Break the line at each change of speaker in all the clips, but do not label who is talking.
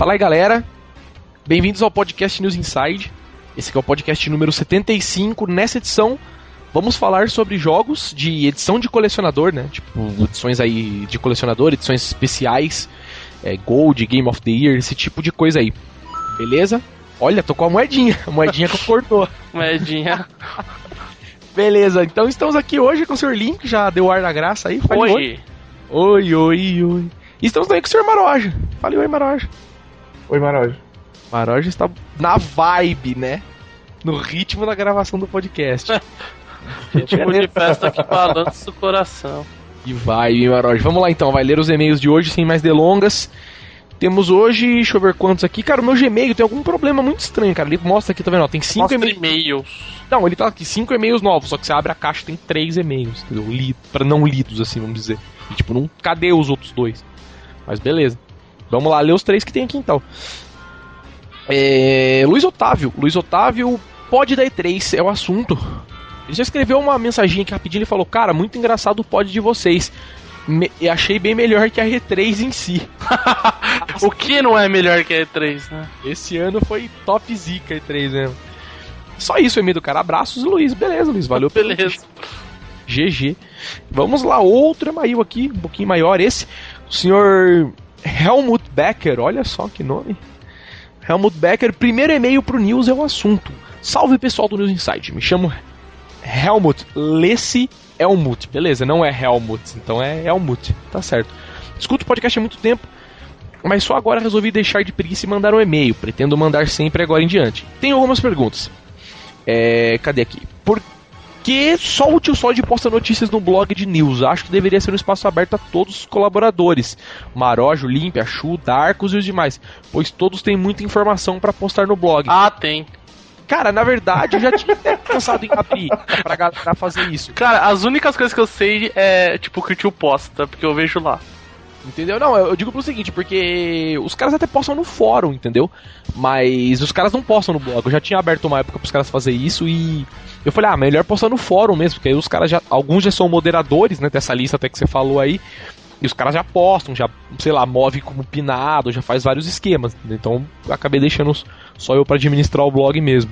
Fala aí, galera. Bem-vindos ao podcast News Inside. Esse é o podcast número 75. Nessa edição, vamos falar sobre jogos de edição de colecionador, né? Tipo, edições aí de colecionador, edições especiais, é, Gold, Game of the Year, esse tipo de coisa aí. Beleza? Olha, tô com a moedinha. A moedinha que cortou.
moedinha.
Beleza, então estamos aqui hoje com o Sr. Link, já deu ar na graça aí.
Fale oi. oi.
Oi, oi, oi. E estamos também com o Sr. Maroja. Fale oi, Maroja.
Oi, Maroja.
Maroja está na vibe, né? No ritmo da gravação do podcast.
ritmo de festa que balança o coração.
E vai, Maroja. Vamos lá então, vai ler os e-mails de hoje sem mais delongas. Temos hoje, deixa eu ver quantos aqui. Cara, o meu Gmail tem algum problema muito estranho, cara. Ele mostra aqui, tá vendo? Ó, tem cinco
e-mails.
Não, ele tá aqui, cinco e-mails novos, só que você abre a caixa tem três e-mails, entendeu? Lido, pra não lidos, assim, vamos dizer. E, tipo, não, cadê os outros dois? Mas beleza. Vamos lá, ler os três que tem aqui então. É, Luiz Otávio. Luiz Otávio, pode da E3, é o assunto. Ele já escreveu uma mensagem aqui rapidinho e falou: Cara, muito engraçado o pod de vocês me, achei bem melhor que a E3 em si.
o que não é melhor que a E3, né?
Esse ano foi top zica a E3 mesmo. Só isso, e do cara. Abraços, Luiz. Beleza, Luiz. Valeu
Beleza.
GG. Vamos lá, outro email aqui, um pouquinho maior. Esse, o senhor Helmut Becker. Olha só que nome. Helmut Becker, primeiro e-mail pro News é o assunto. Salve pessoal do News Insight. Me chamo Helmut Lesse Helmut, beleza, não é Helmut, então é Helmut, tá certo. Escuto o podcast há muito tempo, mas só agora resolvi deixar de preguiça e mandar um e-mail. Pretendo mandar sempre agora em diante. Tenho algumas perguntas. É, cadê aqui? Por que só o Tio Solid posta notícias no blog de news? Acho que deveria ser um espaço aberto a todos os colaboradores. Marojo, Limpia, Chu, Darkus e os demais. Pois todos têm muita informação para postar no blog.
Ah, tem.
Cara, na verdade, eu já tinha pensado em abrir pra galera fazer isso.
Cara, as únicas coisas que eu sei é, tipo, que o tio posta, porque eu vejo lá.
Entendeu? Não, eu digo pelo seguinte, porque os caras até postam no fórum, entendeu? Mas os caras não postam no blog. Eu já tinha aberto uma época pros caras fazer isso e eu falei, ah, melhor postar no fórum mesmo, porque aí os caras já. Alguns já são moderadores, né? Dessa lista até que você falou aí. E os caras já postam, já, sei lá, move como pinado, já faz vários esquemas. Então acabei deixando só eu para administrar o blog mesmo.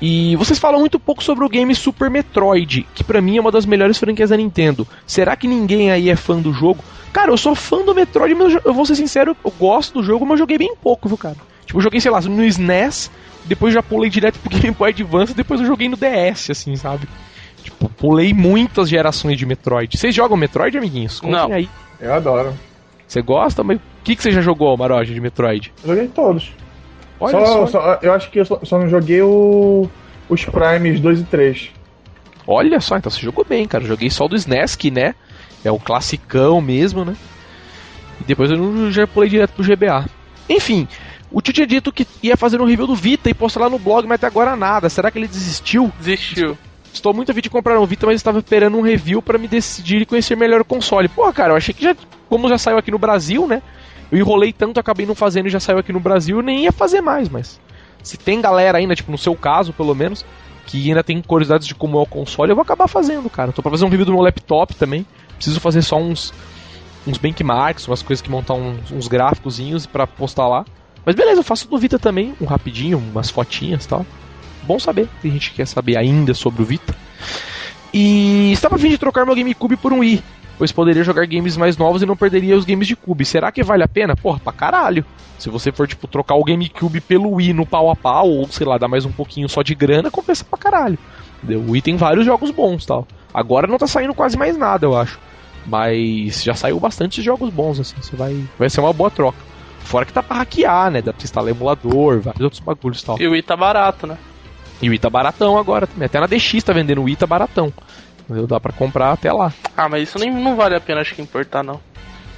E vocês falam muito pouco sobre o game Super Metroid, que para mim é uma das melhores franquias da Nintendo. Será que ninguém aí é fã do jogo? Cara, eu sou fã do Metroid, mas eu vou ser sincero, eu gosto do jogo, mas eu joguei bem pouco, viu, cara? Tipo, eu joguei, sei lá, no SNES, depois já pulei direto pro Game Boy Advance, depois eu joguei no DS, assim, sabe? Tipo, pulei muitas gerações de Metroid. Vocês jogam Metroid, amiguinhos?
Contem Não. aí.
Eu adoro.
Você gosta? Mas o que, que você já jogou, Maroja, de Metroid?
joguei todos. Olha só, só. só, eu acho que eu só, só não joguei o, os Primes 2 e 3.
Olha só, então você jogou bem, cara. Eu joguei só do SNES, que, né? É o classicão mesmo, né? E depois eu já pulei direto pro GBA. Enfim, o tio tinha dito que ia fazer um review do Vita e postar lá no blog, mas até agora nada. Será que ele desistiu?
Desistiu.
Estou muito a fim de comprar um Vita, mas estava esperando um review para me decidir e conhecer melhor o console. Pô, cara, eu achei que já, como já saiu aqui no Brasil, né? Eu enrolei tanto, acabei não fazendo e já saiu aqui no Brasil, eu nem ia fazer mais, mas se tem galera ainda, tipo no seu caso, pelo menos, que ainda tem curiosidades de como é o console, eu vou acabar fazendo, cara. Tô pra fazer um review do meu laptop também. Preciso fazer só uns uns benchmarks, umas coisas que montar uns, uns gráficozinhos para postar lá. Mas beleza, eu faço do Vita também, um rapidinho, umas fotinhas e tal bom saber. Tem gente que quer saber ainda sobre o Vita. E estava a fim de trocar meu GameCube por um Wii, pois poderia jogar games mais novos e não perderia os games de Cube. Será que vale a pena? Porra, pra caralho. Se você for, tipo, trocar o GameCube pelo Wii no pau a pau, ou sei lá, dar mais um pouquinho só de grana, compensa pra caralho. Entendeu? O Wii tem vários jogos bons tal. Agora não tá saindo quase mais nada, eu acho. Mas já saiu bastante jogos bons, assim. Você vai. Vai ser uma boa troca. Fora que tá pra hackear, né? Dá pra instalar emulador, vários outros bagulhos e tal.
E o Wii tá barato, né?
E o Ita baratão agora também. Até na DX tá vendendo o Ita baratão. Entendeu? Dá pra comprar até lá.
Ah, mas isso nem não vale a pena, acho que importar, não.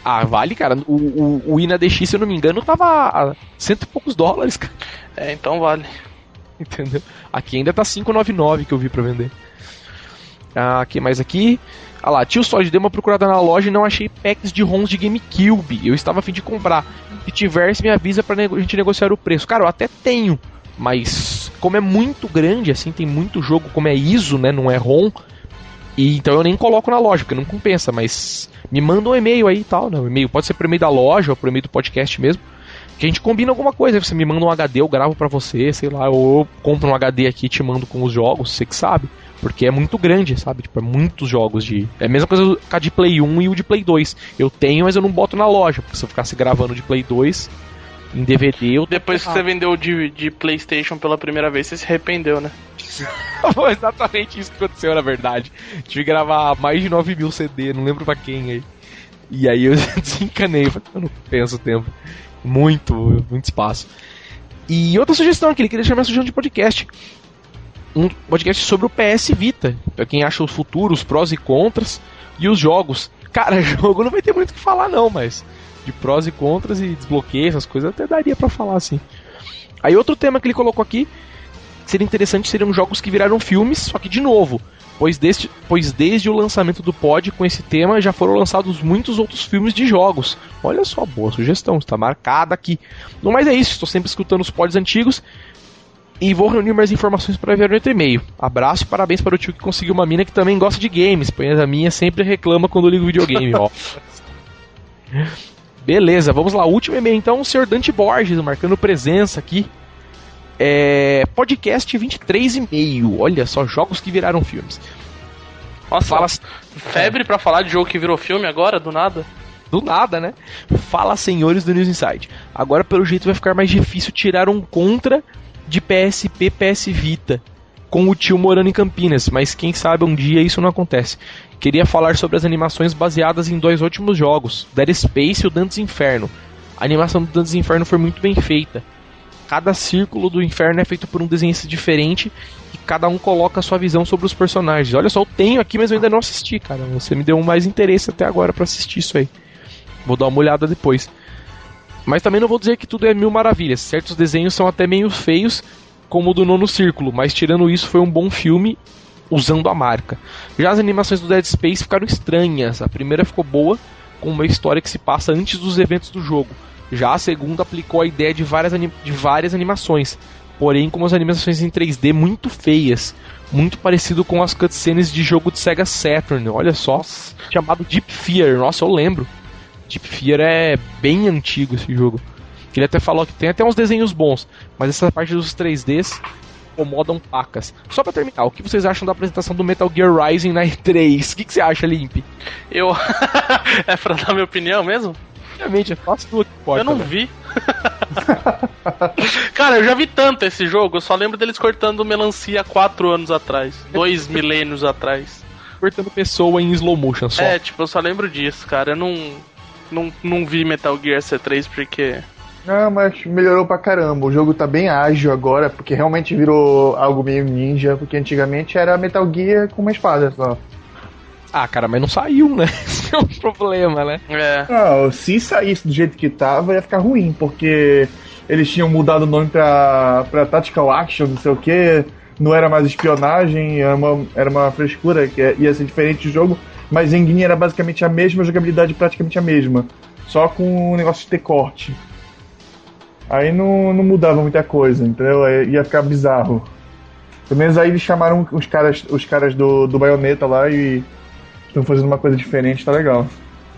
Ah, vale, cara. O, o, o I na DX, se eu não me engano, tava a cento e poucos dólares, cara.
É, então vale.
Entendeu? Aqui ainda tá 599 que eu vi pra vender. Ah, que mais aqui? Ah lá, tio Solid deu uma procurada na loja e não achei packs de ROMs de GameCube. Eu estava a fim de comprar. Se tivesse, me avisa pra a gente negociar o preço. Cara, eu até tenho. Mas como é muito grande, assim, tem muito jogo, como é ISO, né? Não é ROM. E, então eu nem coloco na loja, porque não compensa, mas me manda um e-mail aí e tal, né? O e-mail pode ser por e-mail da loja ou por e-mail do podcast mesmo. Que a gente combina alguma coisa, você me manda um HD, eu gravo para você, sei lá, ou eu compro um HD aqui e te mando com os jogos, você que sabe. Porque é muito grande, sabe? Tipo, é muitos jogos de. É a mesma coisa com a de Play 1 e o de Play 2. Eu tenho, mas eu não boto na loja, porque se eu ficasse gravando de Play 2 em DVD, eu.
Depois que você vendeu de, de PlayStation pela primeira vez, você se arrependeu, né?
Foi exatamente isso que aconteceu, na verdade. Tive que gravar mais de 9 mil CD, não lembro pra quem aí. E aí eu desencanei, eu não penso o tempo. Muito, muito espaço. E outra sugestão que ele queria chamar sugestão de podcast um podcast sobre o PS Vita. Pra quem acha o futuro, os prós e contras e os jogos. Cara, jogo não vai ter muito o que falar, não, mas de prós e contras e desbloqueio, essas coisas até daria para falar assim. Aí outro tema que ele colocou aqui que seria interessante seriam jogos que viraram filmes, só que de novo, pois desde, pois desde o lançamento do pod com esse tema já foram lançados muitos outros filmes de jogos. Olha só, boa sugestão, está marcada aqui. No mais é isso, estou sempre escutando os pods antigos e vou reunir mais informações para ver no e-mail. Abraço e parabéns para o tio que conseguiu uma mina que também gosta de games, pois a minha sempre reclama quando eu ligo videogame, ó. Beleza, vamos lá. Último e-mail então, o senhor Dante Borges, marcando presença aqui. É, podcast 23 e meio. Olha só, jogos que viraram filmes.
Nossa, Fala... febre para falar de jogo que virou filme agora, do nada?
Do nada, né? Fala, senhores do News Inside. Agora, pelo jeito, vai ficar mais difícil tirar um contra de PSP PS Vita com o tio morando em Campinas, mas quem sabe um dia isso não acontece. Queria falar sobre as animações baseadas em dois últimos jogos, Dead Space e o Dantes Inferno. A animação do Dantes Inferno foi muito bem feita. Cada círculo do inferno é feito por um desenhista diferente e cada um coloca a sua visão sobre os personagens. Olha só, eu tenho aqui, mas eu ainda não assisti, cara. Você me deu mais interesse até agora para assistir isso aí. Vou dar uma olhada depois. Mas também não vou dizer que tudo é mil maravilhas. Certos desenhos são até meio feios, como o do Nono Círculo, mas tirando isso, foi um bom filme usando a marca. Já as animações do Dead Space ficaram estranhas. A primeira ficou boa, com uma história que se passa antes dos eventos do jogo. Já a segunda aplicou a ideia de várias, de várias animações, porém com as animações em 3D muito feias, muito parecido com as cutscenes de jogo de Sega Saturn. Olha só, chamado Deep Fear. Nossa, eu lembro. Deep Fear é bem antigo esse jogo. Ele até falou que tem até uns desenhos bons, mas essa parte dos 3Ds incomodam pacas. Só pra terminar, o que vocês acham da apresentação do Metal Gear Rising na E3? O que, que você acha, Limp?
Eu. é pra dar minha opinião mesmo?
Obviamente, é fácil do que
pode. Eu não né? vi. Cara, eu já vi tanto esse jogo, eu só lembro deles cortando melancia quatro anos atrás. Dois milênios atrás.
Cortando pessoa em slow motion só.
É, tipo, eu só lembro disso, cara. Eu não não, não vi Metal Gear C3 porque.
Ah, mas melhorou pra caramba. O jogo tá bem ágil agora, porque realmente virou algo meio ninja, porque antigamente era Metal Gear com uma espada só.
Ah, cara, mas não saiu, né? Esse é um problema, né?
É. Não, se saísse do jeito que tava, ia ficar ruim, porque eles tinham mudado o nome pra, pra Tactical Action, não sei o que, não era mais espionagem, era uma, era uma frescura, que ia ser diferente do jogo mas Engine era basicamente a mesma, jogabilidade praticamente a mesma, só com o negócio de ter corte. Aí não, não mudava muita coisa, entendeu? Aí ia ficar bizarro. Pelo menos aí eles chamaram os caras, os caras do, do Bayonetta lá e estão fazendo uma coisa diferente, tá legal.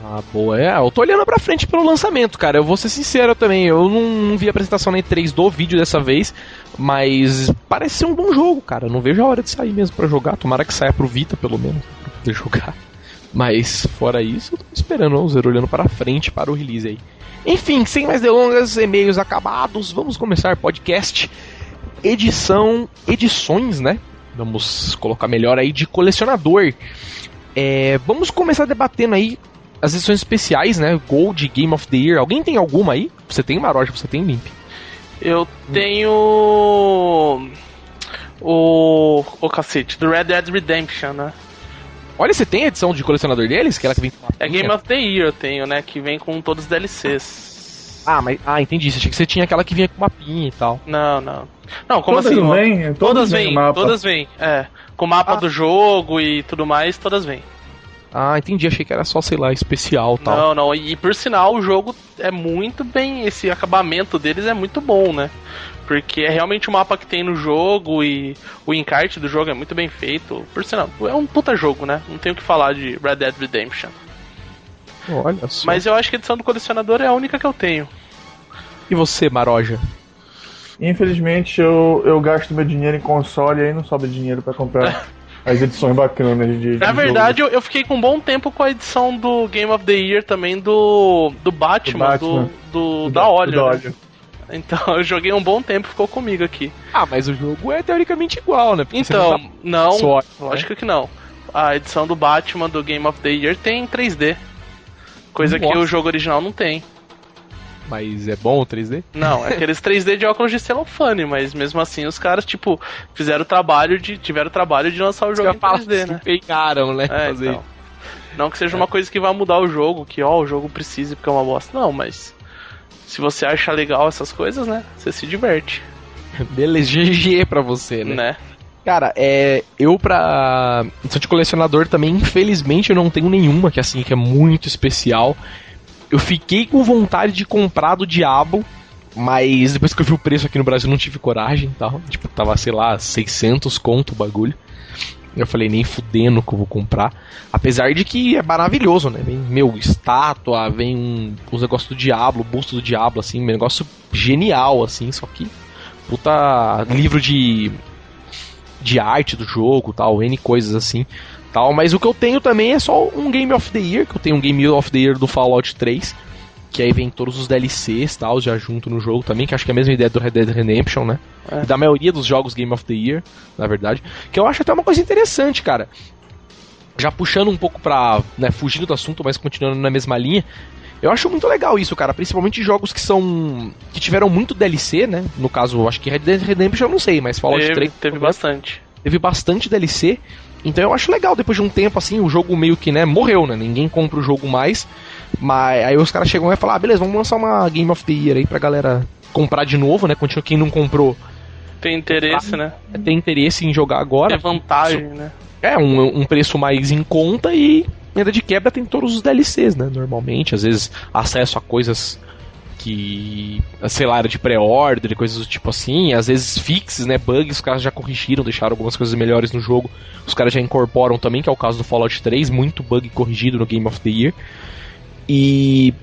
Ah, boa. É, eu tô olhando pra frente pelo lançamento, cara. Eu vou ser sincero também. Eu não, não vi a apresentação na E3 do vídeo dessa vez, mas parece ser um bom jogo, cara. Eu não vejo a hora de sair mesmo para jogar. Tomara que saia pro Vita, pelo menos, pra poder jogar. Mas fora isso, eu tô esperando o Zero olhando para frente para o release aí. Enfim, sem mais delongas, e-mails acabados, vamos começar podcast edição edições, né? Vamos colocar melhor aí de colecionador. É, vamos começar debatendo aí as edições especiais, né? Gold, Game of the Year. Alguém tem alguma aí? Você tem Maroja, você tem Limp?
Eu tenho o o cacete do Red Dead Redemption, né?
Olha, você tem a edição de colecionador deles? Que ela que vem com
É Game of the Year eu tenho, né? Que vem com todos os DLCs.
Ah, mas ah, entendi. Você achei que você tinha aquela que vinha com mapinha e tal.
Não, não. Não, como
todas
assim?
Vem,
todas, todas vêm, todas vêm. É, com o mapa
ah.
do jogo e tudo mais, todas vêm.
Ah, entendi. Achei que era só, sei lá, especial tal.
Não, não. E por sinal, o jogo é muito bem. Esse acabamento deles é muito bom, né? Porque é realmente o mapa que tem no jogo e o encarte do jogo é muito bem feito. Por sinal, é um puta jogo, né? Não tenho o que falar de Red Dead Redemption.
Olha só.
Mas eu acho que a edição do colecionador é a única que eu tenho.
E você, Maroja?
Infelizmente eu, eu gasto meu dinheiro em console e aí não sobra dinheiro pra comprar as edições bacanas de.
Na
de
verdade,
jogo.
eu, eu fiquei com um bom tempo com a edição do Game of the Year também do, do Batman, do,
Batman.
do, da Olho.
Da
né?
Olho.
Então eu joguei um bom tempo ficou comigo aqui.
Ah, mas o jogo é teoricamente igual, né? Porque
Então,
tá
não,
só, né?
lógico que não. A edição do Batman do Game of the Year tem 3D. Coisa que
Nossa.
o jogo original não tem.
Mas é bom o 3D?
Não, é aqueles 3D de óculos de celofane, mas mesmo assim os caras, tipo, fizeram o trabalho de. tiveram o trabalho de lançar o jogo em
fala
3D,
assim,
né?
Pegaram, né?
É, então. Não que seja uma coisa que vai mudar o jogo, que ó, o jogo precisa porque é uma bosta. Não, mas se você acha legal essas coisas, né? Você se diverte,
Beleza, GG pra você, né?
né?
Cara, é. Eu pra. Edição de colecionador também, infelizmente, eu não tenho nenhuma que assim, que é muito especial. Eu fiquei com vontade de comprar do Diablo, mas depois que eu vi o preço aqui no Brasil não tive coragem e tal. Tipo, tava, sei lá, 600 conto o bagulho. Eu falei, nem fudendo que eu vou comprar. Apesar de que é maravilhoso, né? Vem, meu, estátua, vem um, os negócios do Diablo, busto do Diablo, assim, um negócio genial, assim, só que. Puta livro de de arte do jogo, tal, N coisas assim, tal, mas o que eu tenho também é só um Game of the Year, que eu tenho um Game of the Year do Fallout 3, que aí vem todos os DLCs, tal, já junto no jogo também, que acho que é a mesma ideia do Red Dead Redemption, né?
É.
Da maioria dos jogos Game of the Year, na verdade, que eu acho até uma coisa interessante, cara. Já puxando um pouco pra, né, fugindo do assunto, mas continuando na mesma linha, eu acho muito legal isso, cara, principalmente jogos que são que tiveram muito DLC, né? No caso, eu acho que Red Dead Redemption eu não sei, mas Fallout
Teve,
3
teve bastante.
teve bastante DLC. Então eu acho legal, depois de um tempo assim, o jogo meio que, né, morreu, né? Ninguém compra o jogo mais. Mas aí os caras chegam e falam, ah, beleza, vamos lançar uma Game of the Year aí pra galera comprar de novo, né? Continua quem não comprou
Tem interesse, né?
tem interesse em jogar agora.
Tem vantagem, né?
É, um, um preço mais em conta e ainda de quebra tem todos os DLCs, né? Normalmente, às vezes acesso a coisas que, sei lá, era de pré-order, coisas do tipo assim, às vezes fixes, né, bugs, os caras já corrigiram, deixaram algumas coisas melhores no jogo, os caras já incorporam também, que é o caso do Fallout 3, muito bug corrigido no Game of the Year. E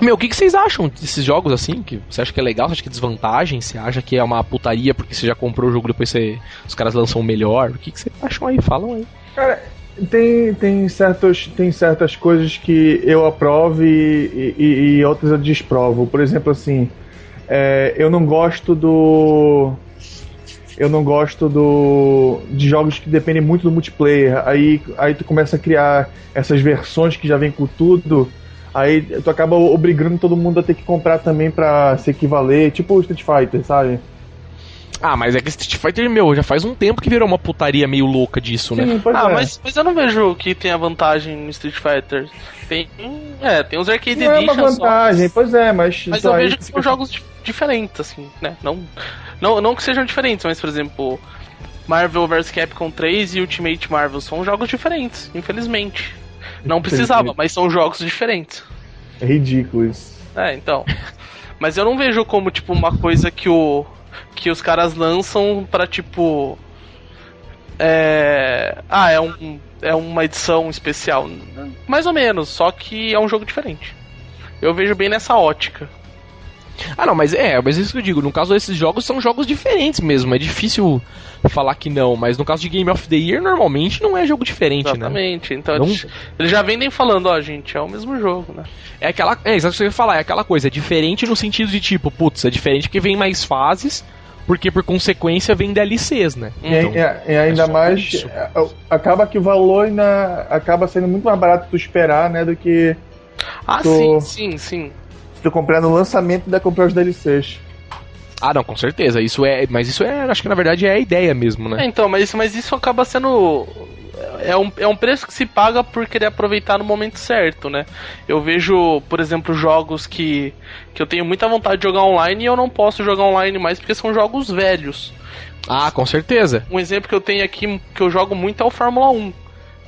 meu, o que, que vocês acham desses jogos assim? Que você acha que é legal? Você acha que é desvantagem? Você acha que é uma putaria porque você já comprou o jogo depois você, os caras lançam o melhor? O que, que vocês acham aí? Falam aí.
Cara, tem, tem, certos, tem certas coisas que eu aprovo e, e, e outras eu desprovo. Por exemplo, assim, é, eu não gosto do. Eu não gosto do de jogos que dependem muito do multiplayer. Aí, aí tu começa a criar essas versões que já vem com tudo. Aí tu acaba obrigando todo mundo a ter que comprar também pra se equivaler, tipo o Street Fighter, sabe?
Ah, mas é que Street Fighter, meu, já faz um tempo que virou uma putaria meio louca disso, né?
Sim, pois
Ah,
é.
mas, mas eu não vejo que tenha vantagem no Street Fighter. Tem. É, tem os Arcade
Não é uma
Edition só.
vantagem, pois é, mas.
Mas
só
eu vejo que
fica-
são jogos di- diferentes, assim, né? Não, não, não que sejam diferentes, mas, por exemplo, Marvel vs Capcom 3 e Ultimate Marvel são jogos diferentes, infelizmente. Não precisava, mas são jogos diferentes.
É ridículo isso.
É, então. Mas eu não vejo como, tipo, uma coisa que o. que os caras lançam pra, tipo. É. Ah, é um. É uma edição especial. Mais ou menos, só que é um jogo diferente. Eu vejo bem nessa ótica.
Ah, não, mas é, mas é isso que eu digo. No caso desses jogos, são jogos diferentes mesmo. É difícil falar que não, mas no caso de Game of the Year, normalmente não é jogo diferente, né?
Exatamente. Então
Não-
eles, eles já vendem falando, ó, gente, é o mesmo jogo, né?
É aquela. É exato o que você ia falar, é aquela coisa, é diferente no sentido de tipo, putz, é diferente porque vem mais fases, porque por consequência vem DLCs, né?
E,
Então,
e- e ainda
só
mais. é, acaba que o valor ainda acaba sendo muito mais barato tu esperar, né? Do que
Ah,
tô-
sim, sim, sim.
Tu comprar no lançamento e ainda comprar os DLCs.
Ah, não, com certeza. Isso é. Mas isso é. Acho que na verdade é a ideia mesmo,
É,
né?
então, mas isso, mas isso acaba sendo. É um, é um preço que se paga por querer aproveitar no momento certo, né? Eu vejo, por exemplo, jogos que, que eu tenho muita vontade de jogar online e eu não posso jogar online mais porque são jogos velhos.
Ah, com certeza.
Um exemplo que eu tenho aqui que eu jogo muito é o Fórmula 1.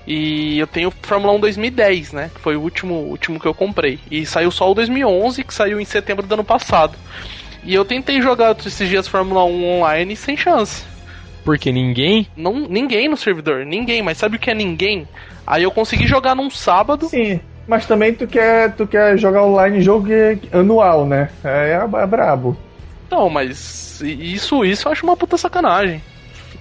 E eu tenho o Fórmula 1 2010, né? Que foi o último, último que eu comprei. E saiu só o 2011, que saiu em setembro do ano passado. E eu tentei jogar esses dias Fórmula 1 online sem chance.
Porque ninguém.
Não, ninguém no servidor, ninguém. Mas sabe o que é ninguém? Aí eu consegui jogar num sábado.
Sim. Mas também tu quer, tu quer jogar online jogo anual, né? É, é brabo.
Então, mas isso, isso eu acho uma puta sacanagem.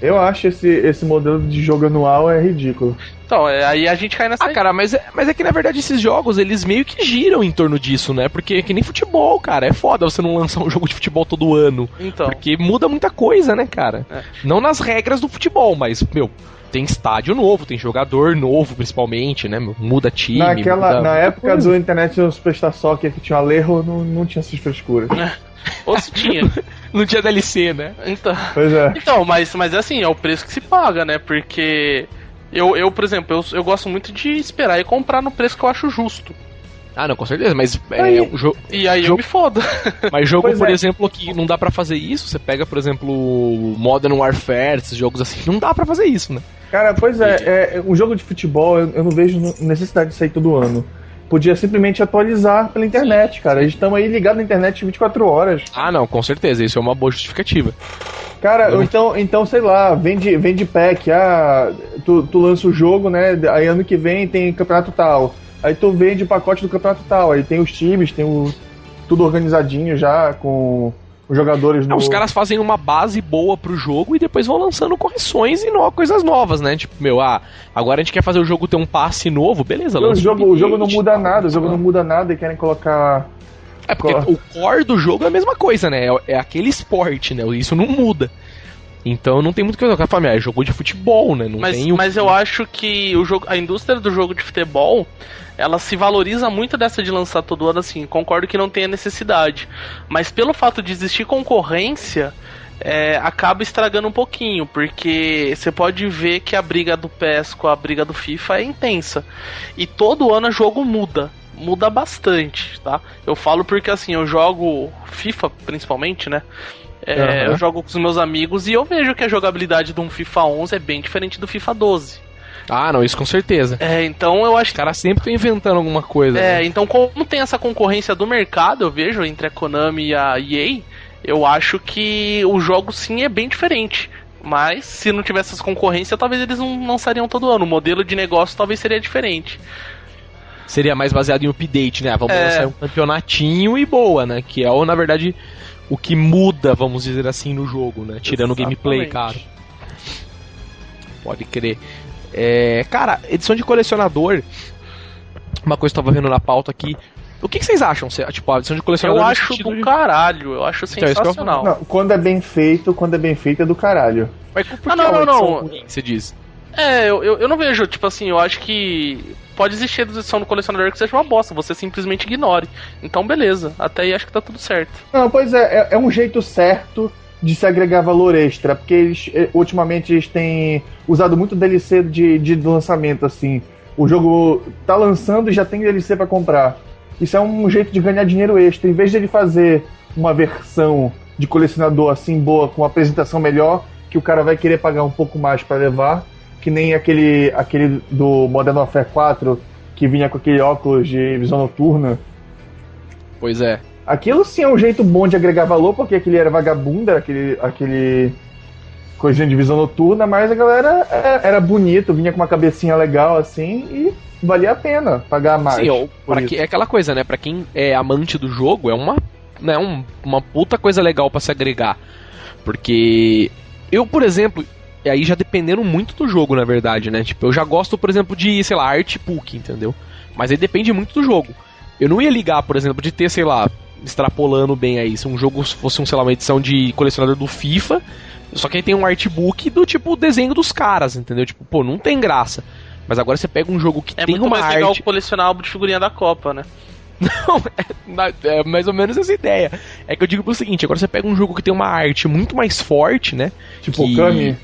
Eu acho esse, esse modelo de jogo anual é ridículo.
Então, é, aí a gente cai nessa.
Ah, cara, mas é, mas é que na verdade esses jogos eles meio que giram em torno disso, né? Porque é que nem futebol, cara. É foda você não lançar um jogo de futebol todo ano.
Então.
Porque muda muita coisa, né, cara? É. Não nas regras do futebol, mas, meu, tem estádio novo, tem jogador novo, principalmente, né? Muda time.
Naquela,
muda
na época do Internet no Superstar Soccer que tinha Alejo, não, não tinha essas frescuras.
Ou se tinha.
não tinha DLC, né?
Então.
Pois é.
Então, mas, mas é assim, é o preço que se paga, né? Porque eu, eu por exemplo, eu, eu gosto muito de esperar e comprar no preço que eu acho justo.
Ah, não, com certeza, mas é,
um jogo. E aí jogo, eu me foda.
Mas jogo, pois por é. exemplo, que não dá para fazer isso, você pega, por exemplo, Modern Warfare, esses jogos assim, não dá para fazer isso, né?
Cara, pois é, é, um jogo de futebol eu, eu não vejo necessidade de sair todo ano podia simplesmente atualizar pela internet, cara. Eles estão aí ligados na internet 24 horas.
Ah, não, com certeza. Isso é uma boa justificativa.
Cara, eu... então, então, sei lá, vende, vende pack. Ah, tu, tu lança o jogo, né? Aí ano que vem tem campeonato tal. Aí tu vende o pacote do campeonato tal. Aí tem os times, tem o, tudo organizadinho já com os jogadores
no... Os caras fazem uma base boa pro jogo e depois vão lançando correções e no... coisas novas, né? Tipo, meu, ah, agora a gente quer fazer o jogo ter um passe novo, beleza,
o jogo, o jogo não muda nada, o jogo não muda nada e querem colocar.
É porque o core do jogo é a mesma coisa, né? É, é aquele esporte, né? Isso não muda. Então não tem muito que falar. Família, é jogo de futebol, né? Não
mas,
tem
o... mas eu acho que o jogo, a indústria do jogo de futebol ela se valoriza muito dessa de lançar todo ano assim. Concordo que não tenha necessidade. Mas pelo fato de existir concorrência, é, acaba estragando um pouquinho, porque você pode ver que a briga do PES com a briga do FIFA é intensa. E todo ano o jogo muda. Muda bastante, tá? Eu falo porque assim, eu jogo FIFA principalmente, né? É, uhum. Eu jogo com os meus amigos e eu vejo que a jogabilidade de um FIFA 11 é bem diferente do FIFA 12.
Ah, não, isso com certeza.
É, então eu acho
que. Os caras sempre estão inventando alguma coisa.
É, né? então como tem essa concorrência do mercado, eu vejo, entre a Konami e a EA, eu acho que o jogo sim é bem diferente. Mas se não tivesse essa concorrência, talvez eles não lançariam todo ano. O modelo de negócio talvez seria diferente.
Seria mais baseado em update, né? Vamos é... lançar um campeonatinho e boa, né? Que é, na verdade, o que muda, vamos dizer assim, no jogo, né? Tirando o gameplay, cara. Pode crer. É, cara, edição de colecionador. Uma coisa que eu tava vendo na pauta aqui. O que, que vocês acham? Tipo, a edição de colecionador.
Eu acho do de... caralho, eu acho então, sensacional.
Não, quando é bem feito, quando é bem feito é do caralho.
Mas por ah, não, não, não. Ruim, você diz? É, eu, eu, eu, não vejo, tipo assim, eu acho que pode existir a edição do colecionador que seja uma bosta, você simplesmente ignore. Então, beleza, até aí acho que tá tudo certo.
Não, pois é, é, é um jeito certo de se agregar valor extra, porque eles eh, ultimamente eles têm usado muito DLC de, de lançamento, assim. O jogo tá lançando e já tem DLC para comprar. Isso é um jeito de ganhar dinheiro extra. Em vez de ele fazer uma versão de colecionador assim boa, com uma apresentação melhor, que o cara vai querer pagar um pouco mais para levar, que nem aquele, aquele do Modern Warfare 4 que vinha com aquele óculos de visão noturna.
Pois é.
Aquilo sim é um jeito bom de agregar valor, porque aquele era vagabundo, era aquele, aquele coisinha de visão noturna, mas a galera era, é, era bonito, vinha com uma cabecinha legal assim e valia a pena pagar mais. Sim,
para que, é aquela coisa, né? Para quem é amante do jogo, é uma, né, um, uma puta coisa legal para se agregar. Porque eu, por exemplo, e aí já dependendo muito do jogo, na verdade, né? Tipo, eu já gosto, por exemplo, de, sei lá, art book, entendeu? Mas aí depende muito do jogo. Eu não ia ligar, por exemplo, de ter, sei lá, extrapolando bem aí, se um jogo fosse, um, sei lá, uma edição de colecionador do FIFA, só que aí tem um artbook do tipo desenho dos caras, entendeu? Tipo, pô, não tem graça. Mas agora você pega um jogo que
é
tem
muito
uma
mais
arte...
legal colecionar álbum de figurinha da Copa, né?
Não, é, é, mais ou menos essa ideia. É que eu digo pro seguinte, agora você pega um jogo que tem uma arte muito mais forte, né?
Tipo que... Kami?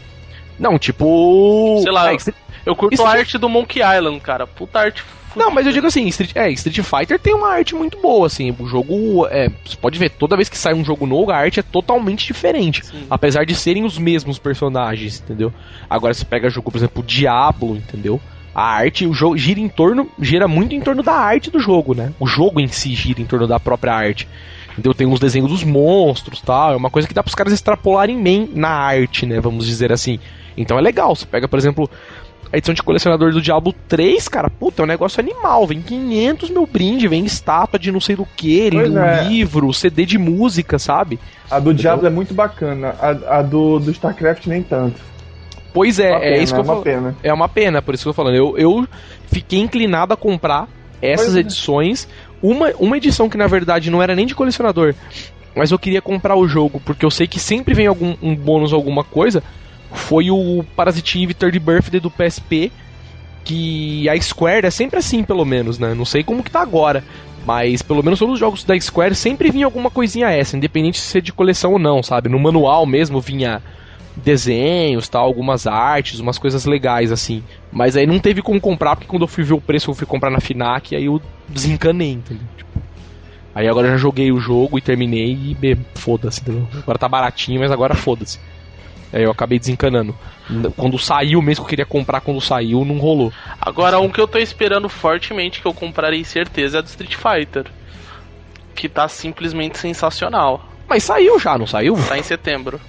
Não, tipo...
Sei lá, é, eu curto a arte do Monkey Island, cara. Puta arte
não, mas eu digo assim, Street, é, Street Fighter tem uma arte muito boa, assim. O jogo, é, você pode ver, toda vez que sai um jogo novo, a arte é totalmente diferente. Sim. Apesar de serem os mesmos personagens, entendeu? Agora você pega jogo, por exemplo, Diablo, entendeu? A arte, o jogo gira em torno, gira muito em torno da arte do jogo, né? O jogo em si gira em torno da própria arte. Entendeu? Tem os desenhos dos monstros, tal. É uma coisa que dá para os caras extrapolarem bem na arte, né? Vamos dizer assim. Então é legal. Você pega, por exemplo, a edição de colecionador do Diablo 3, cara, puta, é um negócio animal. Vem 500 mil brinde, vem estátua de não sei do que, um
é.
livro, CD de música, sabe?
A do Diablo é muito bacana, a, a do, do StarCraft nem tanto.
Pois é, é
pena,
isso que eu
uma
falo.
pena.
É uma pena, por isso que eu tô falando. Eu, eu fiquei inclinado a comprar essas
Pois é.
Uma, uma edição que na verdade não era nem de colecionador, mas eu queria comprar o jogo, porque eu sei que sempre vem algum um bônus, alguma coisa. Foi o Parasite Eve Third Birthday do PSP. Que a Square é sempre assim, pelo menos, né? Não sei como que tá agora. Mas pelo menos todos os jogos da Square sempre vinha alguma coisinha essa, independente se é de coleção ou não, sabe? No manual mesmo vinha desenhos, tal, algumas artes, umas coisas legais assim. Mas aí não teve como comprar, porque quando eu fui ver o preço, eu fui comprar na Finac, aí eu desencanei, entendeu? Tipo, aí agora eu já joguei o jogo e terminei e foda-se, entendeu? Agora tá baratinho, mas agora foda-se. Aí eu acabei desencanando. Quando saiu mesmo que eu queria comprar quando saiu, não rolou.
Agora, um que eu tô esperando fortemente que eu comprarei certeza é do Street Fighter. Que tá simplesmente sensacional.
Mas saiu já, não saiu?
Tá em setembro.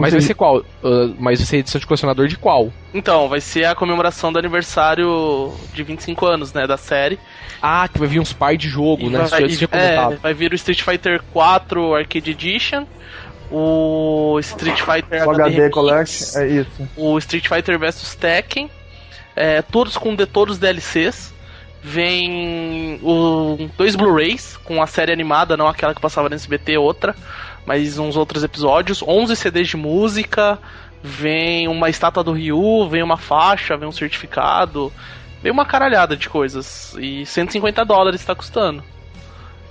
Mas vai ser qual? Ah, mas vai ser edição de colecionador de qual?
Então, vai ser a comemoração do aniversário de 25 anos, né, da série.
Ah, que vai vir uns par de jogo,
E
né?
vai,
tinha
é, vai vir o Street Fighter 4 Arcade Edition, o Street Fighter
O HD
Remix,
Collection, é isso.
o Street Fighter vs Tekken, é, todos com de todos os DLCs. Vem o, dois Blu-rays com a série animada, não aquela que passava no SBT, outra, mas uns outros episódios, 11 CDs de música, vem uma estátua do Ryu, vem uma faixa, vem um certificado, vem uma caralhada de coisas. E 150 dólares está custando.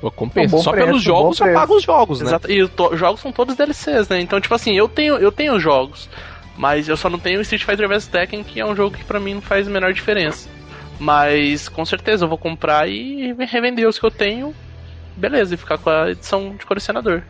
Pô, Compensa.
É um
Só
preço,
pelos
um
jogos já
preço.
paga os jogos, né?
Exato. E os jogos são todos DLCs, né? Então, tipo assim, eu tenho, eu tenho jogos, mas eu só não tenho o Street Fighter vs Tekken, que é um jogo que pra mim não faz a menor diferença. Mas com certeza eu vou comprar e revender os que eu tenho, beleza, e ficar com a edição de colecionador.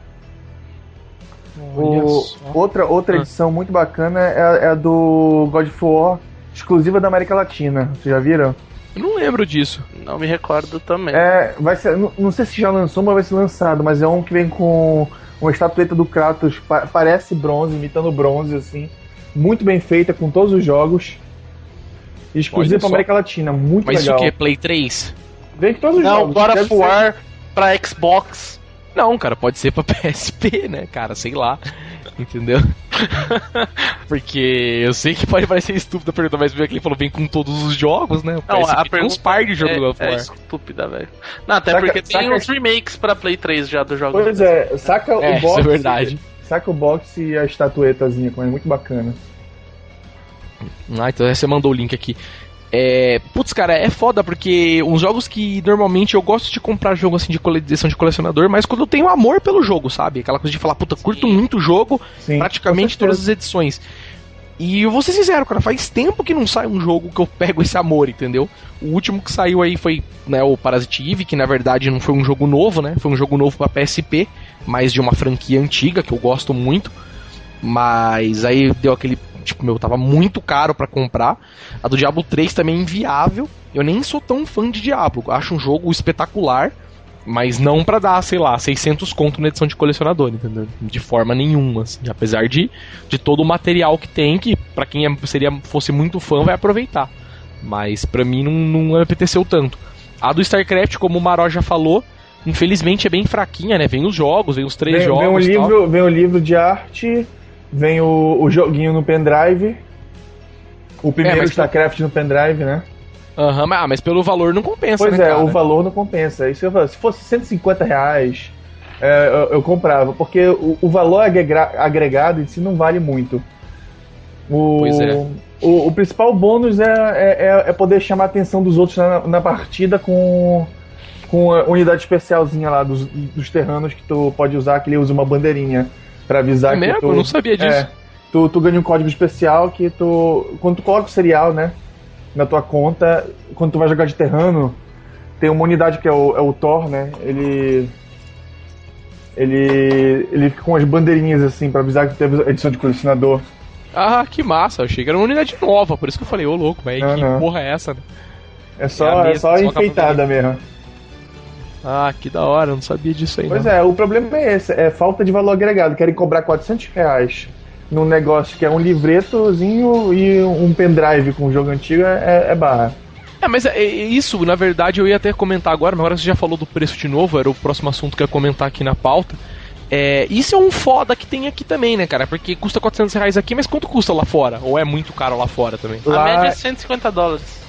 Olha
O-
só.
outra, outra
Ah.
edição muito bacana é, a- é a do God of War, exclusiva da América Latina. Vocês já viram?
Eu não lembro disso.
Não me recordo também.
É, vai ser, não, não sei se já lançou, mas vai ser lançado, mas é um que vem com uma estatueta do Kratos, pa- parece bronze, imitando bronze, assim. Muito bem feita, com todos os jogos. Exclusiva pra. América Latina, muito
Mas
legal.
isso o que? Play 3?
Vem com todos os
Não,
jogos.
God
deve
of
ser-
War pra Xbox.
Não, cara, pode ser pra PSP, né, cara? Sei lá. Entendeu? Porque eu sei que pode parecer estúpido a pergunta, mas ele falou vem com todos os jogos, né? O
Não,
PSP
a
tem
pergunta
uns par de jogos
é,
do
é estúpida, velho. Não, até
Saca-
porque tem
saca-
uns remakes pra Play 3 já do jogo.
Pois é, saca
É,
o
isso
box.
é verdade.
Saca o box e a estatuetazinha, como é muito bacana.
Ah, então você mandou o link aqui. É, putz, cara, é foda porque uns jogos que normalmente eu gosto de comprar jogo assim de cole- edição de colecionador, mas quando eu tenho amor pelo jogo, sabe? Aquela coisa de falar, puta, curto muito o jogo,
Sim,
praticamente todas as edições. E eu vou ser sincero, cara, faz tempo que não sai um jogo que eu pego esse amor, entendeu? O último que saiu aí foi né, o Parasite Eve, que na verdade não foi um jogo novo, né? Foi um jogo novo pra PSP, mas de uma franquia antiga que eu gosto muito. Mas aí deu aquele. Tipo, meu, tava muito caro pra comprar. A do Diablo 3 também é inviável. Eu nem sou tão fã de Diablo. Acho um jogo espetacular. Mas não pra dar, sei lá, 600 conto na edição de colecionador, entendeu? De forma nenhuma, assim. Apesar de, de todo o material que tem, que pra quem é- seria, fosse muito fã vai aproveitar. Mas pra mim não, não apeteceu tanto. A do StarCraft, como o Maró já falou, infelizmente é bem fraquinha, né? Vem os jogos, vem os três
Vem,
jogos.
vem um
tal.
livro, vem o livro de arte, vem o, o joguinho no pendrive. O primeiro
É, mas-
StarCraft no pendrive, né?
Aham, mas, ah, mas pelo valor não compensa,
Pois
né,
é,
cara?
o valor não compensa. Isso que eu se fosse 150 reais, é, eu, eu comprava, porque o, o valor agregado em si não vale muito. O,
Pois é.
O, o principal bônus é, é, é- é poder chamar a atenção dos outros na, na partida com, com a unidade especialzinha lá dos, dos terranos que tu pode usar, que ele usa uma bandeirinha pra avisar
É
que
mesmo?
tu,
Eu não sabia disso.
é, tu, tu ganha um código especial que tu. Quando tu coloca o serial, né? Na tua conta, quando tu vai jogar de terrano, tem uma unidade que é o, é o Thor, né? Ele. Ele. Ele fica com as bandeirinhas assim pra avisar que teve edição de colecionador.
Ah, que massa. Eu achei que era uma unidade nova, por isso que eu falei, ô louco, mas que porra é essa? né?
É só,
É
é
mesma,
só
só
enfeitada mesmo.
Ah, que da hora, eu não sabia disso aí.
Pois
não.
é, o problema é esse, é falta de valor agregado. Querem cobrar 400 reais num negócio que é um livretozinho e um pendrive com o jogo antigo é, é barra.
É, mas é, é, isso, na verdade, eu ia até comentar agora, mas agora você já falou do preço de novo, era o próximo assunto que eu ia comentar aqui na pauta. É, isso é um foda que tem aqui também, né, cara? Porque custa 400 reais aqui, mas quanto custa lá fora? Ou é muito caro lá fora também?
Lá... A média é 150 dólares.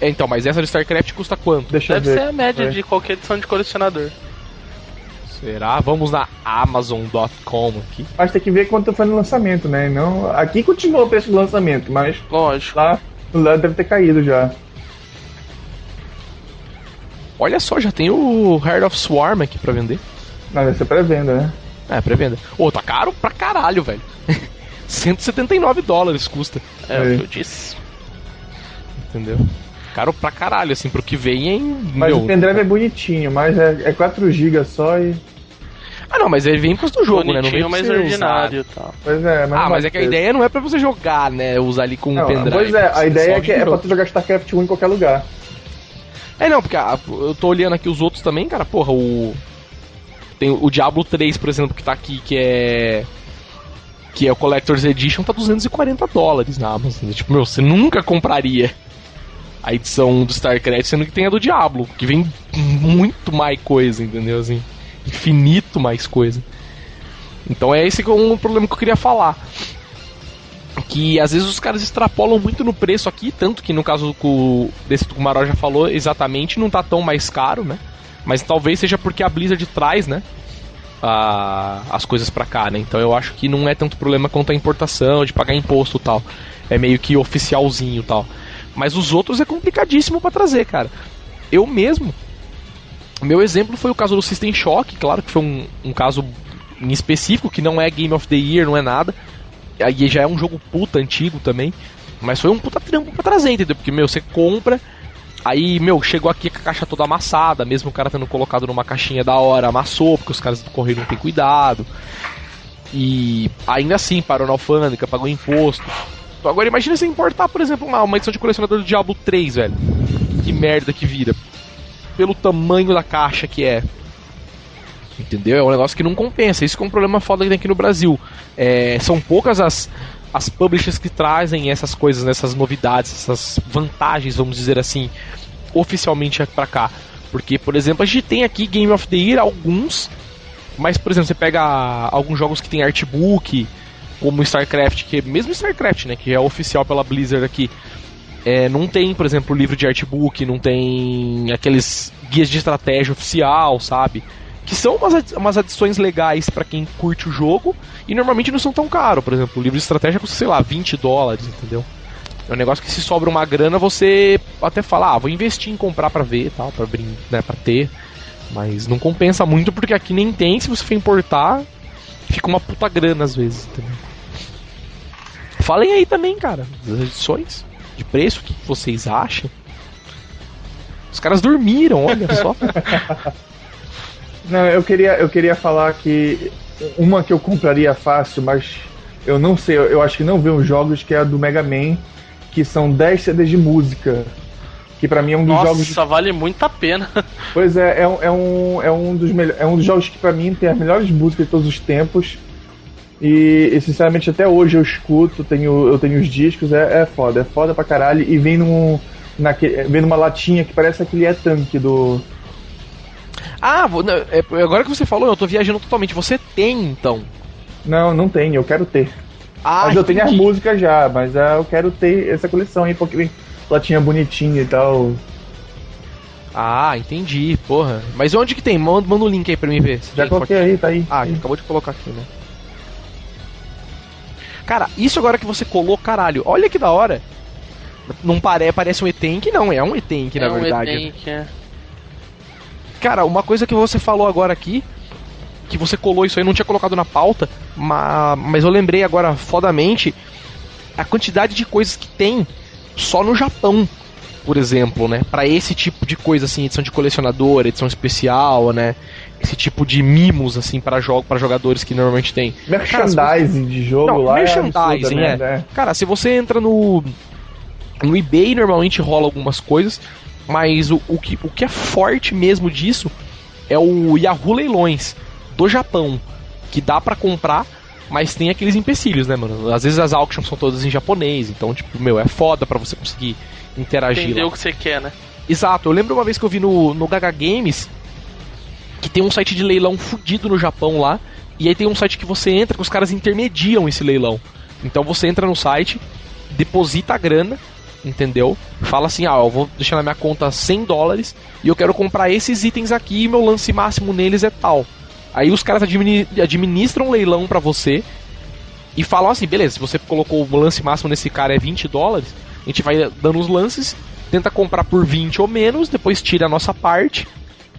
É, então, mas essa de StarCraft custa quanto?
Deixa Deve ser a média é. de qualquer edição de colecionador.
Será? Vamos na Amazon.com aqui.
Mas tem que ver quanto foi no lançamento, né? Não, aqui continua o preço do lançamento, mas.
Lógico.
Lá, lá deve ter caído já.
Olha só, já tem o Heart of Swarm aqui pra vender.
Não, deve ser pré-venda, né?
É, pré-venda. Ô, oh, tá caro pra caralho, velho. 179 dólares custa.
É, é, o que eu disse.
Entendeu? Caro pra caralho, assim, pro que vem em.
Mas meu... o pendrive é bonitinho, mas é, é 4 GB só e.
Ah, não, mas ele vem por do jogo,
Bonitinho,
né? Não vem
mais ordinário e tal.
Pois é,
mas Ah, mas é que a ideia não é pra você jogar, né? Usar ali com um pendrive.
Pois é, a ideia é que é pra tu jogar StarCraft 1 em qualquer lugar.
É, não, porque ah, eu tô olhando aqui os outros também, cara, porra, o. Tem o Diablo 3, por exemplo, que tá aqui, que é. Que é o Collector's Edition, tá 240 dólares na Amazon. Tipo, meu, você nunca compraria a edição do StarCraft, sendo que tem a do Diablo, que vem muito mais coisa, entendeu? Assim, infinito mais coisa. Então é esse é um problema que eu queria falar que às vezes os caras extrapolam muito no preço aqui, tanto que no caso do, desse que o Maró já falou exatamente, não tá tão mais caro, né? Mas talvez seja porque a Blizzard traz, né? A, as coisas para cá, né? Então eu acho que não é tanto problema quanto a importação, de pagar imposto tal. É meio que oficialzinho tal. Mas os outros é complicadíssimo para trazer, cara. Eu mesmo. Meu exemplo foi o caso do System Shock, claro que foi um, um caso em específico, que não é Game of the Year, não é nada Aí já é um jogo puta antigo também. Mas foi um puta trampo pra trazer, entendeu? Porque, meu, você compra. Aí, meu, chegou aqui com a caixa toda amassada, mesmo o cara tendo colocado numa caixinha da hora, amassou, porque os caras do correio não tem cuidado. E ainda assim, parou na alfândega, pagou imposto. Agora imagina você importar, por exemplo, uma, uma edição de colecionador do Diablo 3, velho. Que merda que vira. Pelo tamanho da caixa que é. Entendeu? É um negócio que não compensa. Isso que é um problema foda que tem aqui no Brasil. É, são poucas as, as publishers que trazem essas coisas, né, essas novidades, essas vantagens, vamos dizer assim, oficialmente para cá. Porque, por exemplo, a gente tem aqui Game of the Year alguns, mas, por exemplo, você pega alguns jogos que tem artbook, como StarCraft, que é mesmo StarCraft, né, que é oficial pela Blizzard aqui, é, não tem, por exemplo, livro de artbook, não tem aqueles guias de estratégia oficial, sabe? que são umas, umas adições legais para quem curte o jogo e normalmente não são tão caros. Por exemplo, o livro de estratégia custa, sei lá, 20 dólares, entendeu? É um negócio que se sobra uma grana, você até fala, ah, vou investir em comprar para ver, tal, para né, para ter. Mas não compensa muito porque aqui nem tem, se você for importar, fica uma puta grana às vezes, entendeu? Falem aí também, cara, das edições de preço, o que vocês acham? Os caras dormiram, olha só.
Não, eu queria, eu queria falar que uma que eu compraria fácil, mas eu não sei, eu acho que não vi os jogos, que é a do Mega Man, que são 10 CDs de música. Que pra mim é um dos
Nossa,
jogos.
Nossa, vale muito a pena.
Pois é, é, é, um, é, um dos melhores, é um dos jogos que pra mim tem as melhores músicas de todos os tempos. E, e, sinceramente até hoje eu escuto, tenho, eu tenho os discos, é, é foda, é foda pra caralho. E vem num. Naquele, vem numa latinha que parece aquele é tanque do,
ah, é, agora que você falou, eu tô viajando totalmente. Você tem, então?
Não, não tenho, eu quero ter. Ah, mas eu tenho as músicas já, mas uh, eu quero ter essa coleção aí, porque ela tinha bonitinha e tal.
Ah, entendi, porra. Mas onde que tem? Manda, manda um link aí pra mim ver.
Já coloquei aí, tá aí.
Ah, acabou de colocar aqui, né? Cara, isso agora que você colou, caralho, olha que da hora. Não pare, parece um Etank, não, é um Etank, é na um verdade. Etank, é. Cara, uma coisa que você falou agora aqui, que você colou isso aí, não tinha colocado na pauta, mas eu lembrei agora fodamente a quantidade de coisas que tem só no Japão, por exemplo, né? Para esse tipo de coisa assim, edição de colecionador, edição especial, né? Esse tipo de mimos assim para jogo, para jogadores que normalmente tem.
Merchandising você... de jogo não, lá.
É merchandising, é, é. Cara, se você entra no no eBay normalmente rola algumas coisas. Mas o, o, que, o que é forte mesmo disso é o Yahoo Leilões do Japão, que dá para comprar Mas tem aqueles empecilhos, né, mano? Às vezes as auctions são todas em japonês, então, tipo, meu, é foda pra você conseguir interagir.
Entender
lá.
o que você quer, né?
Exato, eu lembro uma vez que eu vi no, no Gaga Games que tem um site de leilão fudido no Japão lá, e aí tem um site que você entra que os caras intermediam esse leilão. Então você entra no site, deposita a grana, entendeu? Fala assim, ah, eu vou deixar na minha conta 100 dólares e eu quero comprar esses itens aqui e meu lance máximo neles é tal. Aí os caras admini- administram um leilão pra você e falam assim, beleza, se você colocou o lance máximo nesse cara é 20 dólares, a gente vai dando os lances, tenta comprar por 20 ou menos, depois tira a nossa parte,